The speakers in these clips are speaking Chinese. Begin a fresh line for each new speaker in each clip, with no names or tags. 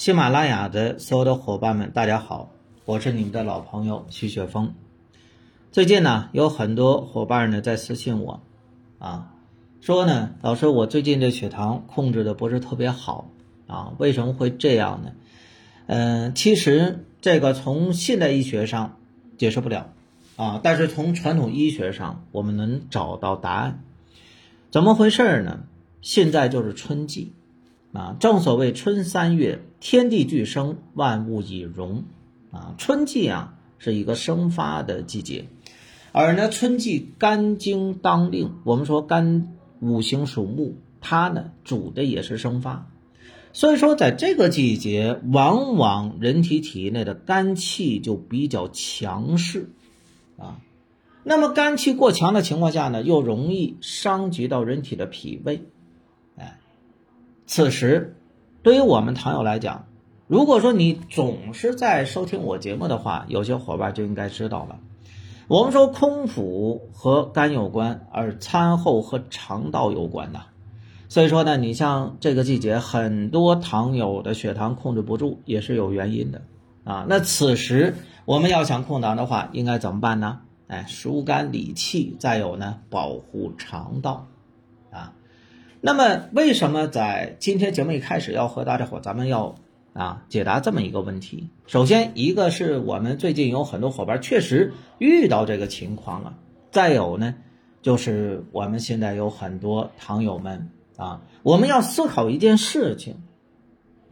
喜马拉雅的所有的伙伴们，大家好，我是你们的老朋友徐雪峰。最近呢，有很多伙伴呢在私信我，啊，说呢，老师，我最近这血糖控制的不是特别好啊，为什么会这样呢？嗯，其实这个从现代医学上解释不了啊，但是从传统医学上我们能找到答案。怎么回事呢？现在就是春季。啊，正所谓春三月，天地俱生，万物以荣。啊，春季啊是一个生发的季节，而呢春季肝经当令，我们说肝五行属木，它呢主的也是生发，所以说在这个季节，往往人体体内的肝气就比较强势，啊，那么肝气过强的情况下呢，又容易伤及到人体的脾胃。哎此时，对于我们糖友来讲，如果说你总是在收听我节目的话，有些伙伴就应该知道了。我们说空腹和肝有关，而餐后和肠道有关呐。所以说呢，你像这个季节，很多糖友的血糖控制不住，也是有原因的啊。那此时我们要想控糖的话，应该怎么办呢？哎，疏肝理气，再有呢，保护肠道。那么，为什么在今天节目一开始要和大家伙咱们要啊解答这么一个问题？首先，一个是我们最近有很多伙伴确实遇到这个情况了；再有呢，就是我们现在有很多糖友们啊，我们要思考一件事情，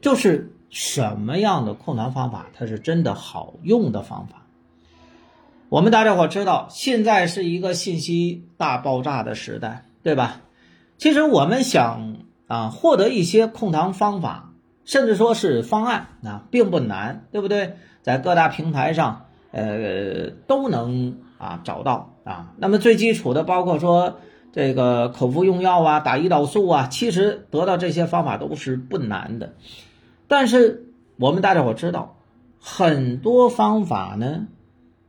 就是什么样的控糖方法它是真的好用的方法？我们大家伙知道，现在是一个信息大爆炸的时代，对吧？其实我们想啊，获得一些控糖方法，甚至说是方案啊，并不难，对不对？在各大平台上，呃，都能啊找到啊。那么最基础的，包括说这个口服用药啊，打胰岛素啊，其实得到这些方法都是不难的。但是我们大家伙知道，很多方法呢，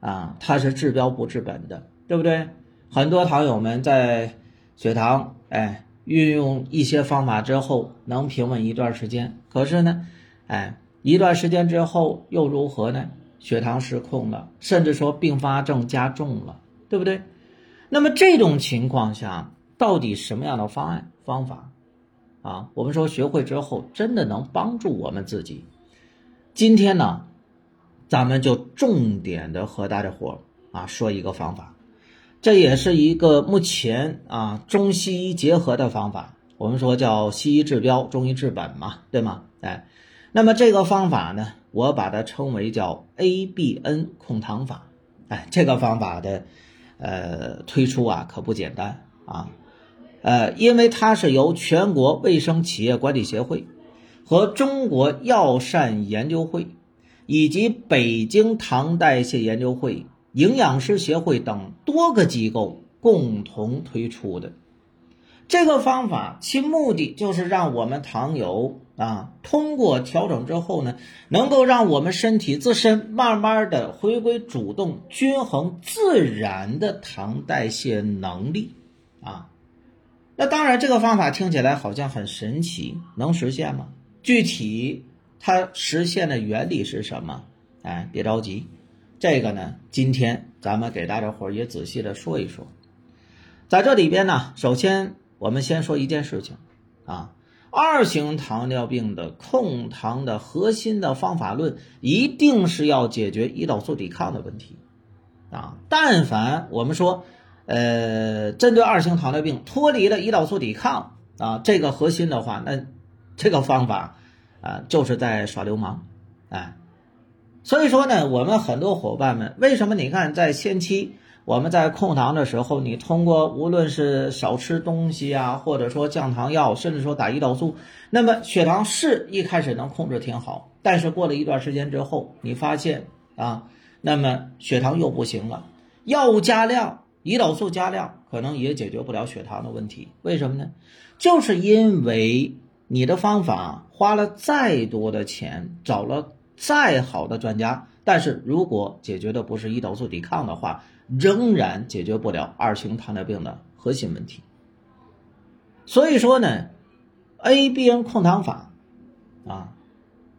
啊，它是治标不治本的，对不对？很多糖友们在血糖。哎，运用一些方法之后能平稳一段时间，可是呢，哎，一段时间之后又如何呢？血糖失控了，甚至说并发症加重了，对不对？那么这种情况下，到底什么样的方案方法啊？我们说学会之后真的能帮助我们自己。今天呢，咱们就重点的和大家伙啊说一个方法。这也是一个目前啊中西医结合的方法，我们说叫西医治标，中医治本嘛，对吗？哎，那么这个方法呢，我把它称为叫 ABN 控糖法。哎，这个方法的呃推出啊可不简单啊，呃，因为它是由全国卫生企业管理协会和中国药膳研究会以及北京糖代谢研究会。营养师协会等多个机构共同推出的这个方法，其目的就是让我们糖友啊，通过调整之后呢，能够让我们身体自身慢慢的回归主动、均衡、自然的糖代谢能力啊。那当然，这个方法听起来好像很神奇，能实现吗？具体它实现的原理是什么？哎，别着急。这个呢，今天咱们给大家伙也仔细的说一说，在这里边呢，首先我们先说一件事情啊，二型糖尿病的控糖的核心的方法论，一定是要解决胰岛素抵抗的问题啊。但凡我们说，呃，针对二型糖尿病脱离了胰岛素抵抗啊这个核心的话，那这个方法啊就是在耍流氓，哎。所以说呢，我们很多伙伴们，为什么你看在先期我们在控糖的时候，你通过无论是少吃东西啊，或者说降糖药，甚至说打胰岛素，那么血糖是一开始能控制挺好，但是过了一段时间之后，你发现啊，那么血糖又不行了，药物加量，胰岛素加量，可能也解决不了血糖的问题。为什么呢？就是因为你的方法花了再多的钱，找了。再好的专家，但是如果解决的不是胰岛素抵抗的话，仍然解决不了二型糖尿病的核心问题。所以说呢，ABN 控糖法啊，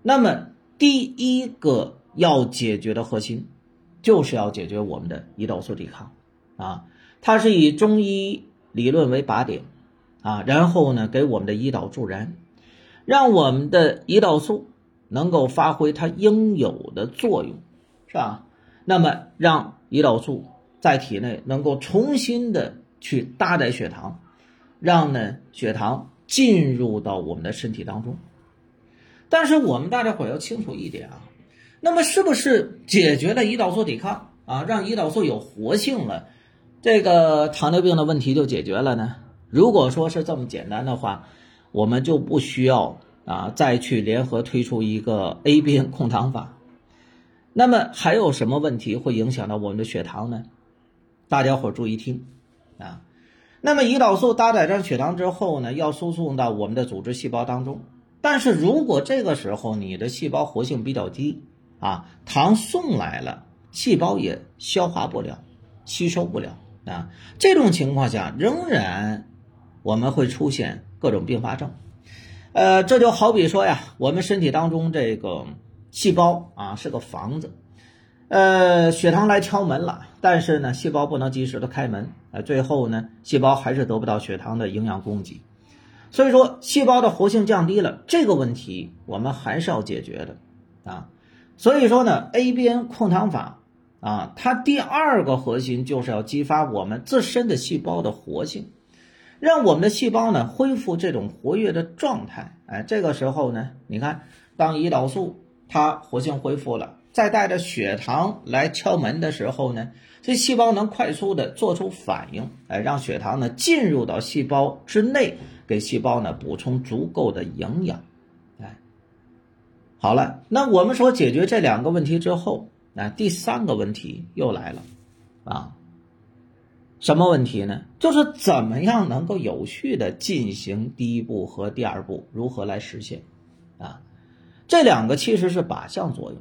那么第一个要解决的核心，就是要解决我们的胰岛素抵抗啊，它是以中医理论为靶点啊，然后呢给我们的胰岛助燃，让我们的胰岛素能够发挥它应有的作用，是吧？那么让胰岛素在体内能够重新的去搭载血糖，让呢血糖进入到我们的身体当中。但是我们大家伙要清楚一点啊，那么是不是解决了胰岛素抵抗啊，让胰岛素有活性了，这个糖尿病的问题就解决了呢？如果说是这么简单的话，我们就不需要啊再去联合推出一个 A 边控糖法。那么还有什么问题会影响到我们的血糖呢？大家伙注意听啊。那么胰岛素搭载上血糖之后呢，要输送到我们的组织细胞当中。但是如果这个时候你的细胞活性比较低啊，糖送来了，细胞也消化不了，吸收不了啊，这种情况下仍然我们会出现各种并发症。呃，这就好比说呀，我们身体当中这个细胞啊是个房子，呃，血糖来敲门了，但是呢，细胞不能及时的开门，呃，最后呢，细胞还是得不到血糖的营养供给。所以说，细胞的活性降低了，这个问题我们还是要解决的，啊，所以说呢，A 边控糖法啊，它第二个核心就是要激发我们自身的细胞的活性，让我们的细胞呢恢复这种活跃的状态。哎，这个时候呢，你看，当胰岛素它活性恢复了，再带着血糖来敲门的时候呢，这细胞能快速的做出反应，哎，让血糖呢进入到细胞之内。给细胞呢补充足够的营养，哎，好了，那我们说解决这两个问题之后，那第三个问题又来了，啊，什么问题呢？就是怎么样能够有序的进行第一步和第二步，如何来实现？啊，这两个其实是靶向作用，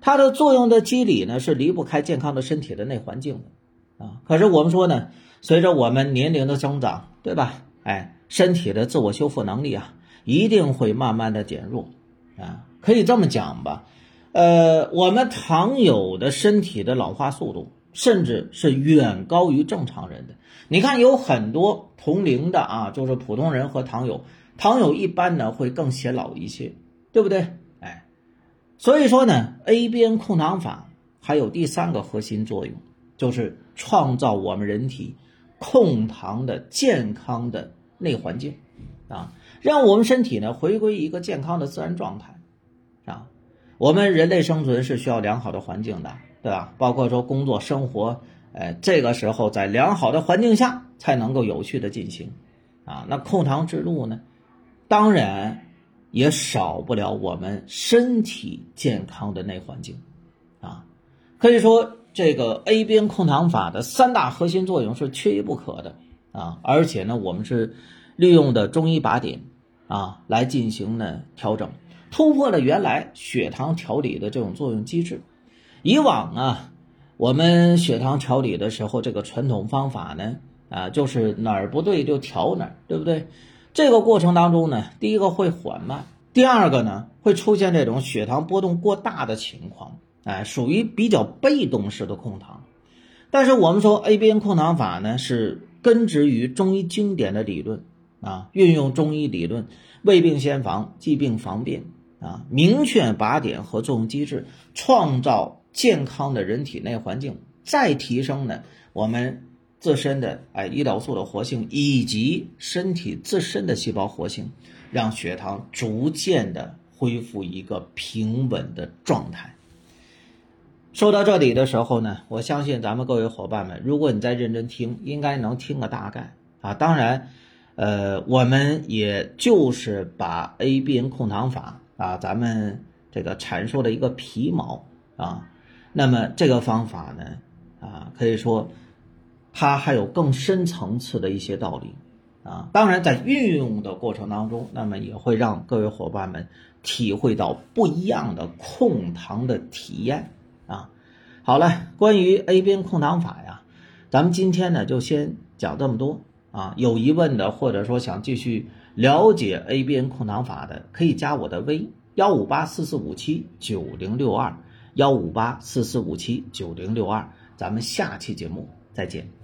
它的作用的机理呢是离不开健康的身体的内环境的，啊，可是我们说呢，随着我们年龄的增长，对吧？哎。身体的自我修复能力啊，一定会慢慢的减弱，啊，可以这么讲吧，呃，我们常有的身体的老化速度，甚至是远高于正常人的。你看，有很多同龄的啊，就是普通人和糖友，糖友一般呢会更显老一些，对不对？哎，所以说呢，A 边控糖法还有第三个核心作用，就是创造我们人体控糖的健康的。内环境，啊，让我们身体呢回归一个健康的自然状态，我们人类生存是需要良好的环境的，对吧？包括说工作生活，哎，这个时候在良好的环境下才能够有序的进行，啊，那控糖之路呢，当然也少不了我们身体健康的内环境，啊，可以说这个 A 边控糖法的三大核心作用是缺一不可的。啊，而且呢，我们是利用的中医靶点啊来进行呢调整，突破了原来血糖调理的这种作用机制。以往啊，我们血糖调理的时候，这个传统方法呢啊，就是哪儿不对就调哪儿，对不对？这个过程当中呢，第一个会缓慢，第二个呢会出现这种血糖波动过大的情况，哎，属于比较被动式的控糖。但是我们说 ABN 控糖法呢是。根植于中医经典的理论啊，运用中医理论，未病先防，既病防变啊，明确靶点和作用机制，创造健康的人体内环境，再提升呢我们自身的哎胰岛素的活性以及身体自身的细胞活性，让血糖逐渐的恢复一个平稳的状态。说到这里的时候呢，我相信咱们各位伙伴们，如果你在认真听，应该能听个大概啊。当然，呃，我们也就是把 A B N 控糖法啊，咱们这个阐述了一个皮毛啊。那么这个方法呢，啊，可以说它还有更深层次的一些道理啊。当然，在运用的过程当中，那么也会让各位伙伴们体会到不一样的控糖的体验。啊，好了，关于 A 边控糖法呀，咱们今天呢就先讲这么多啊。有疑问的或者说想继续了解 ABN 控糖法的，可以加我的微幺五八四四五七九零六二，幺五八四四五七九零六二，咱们下期节目再见。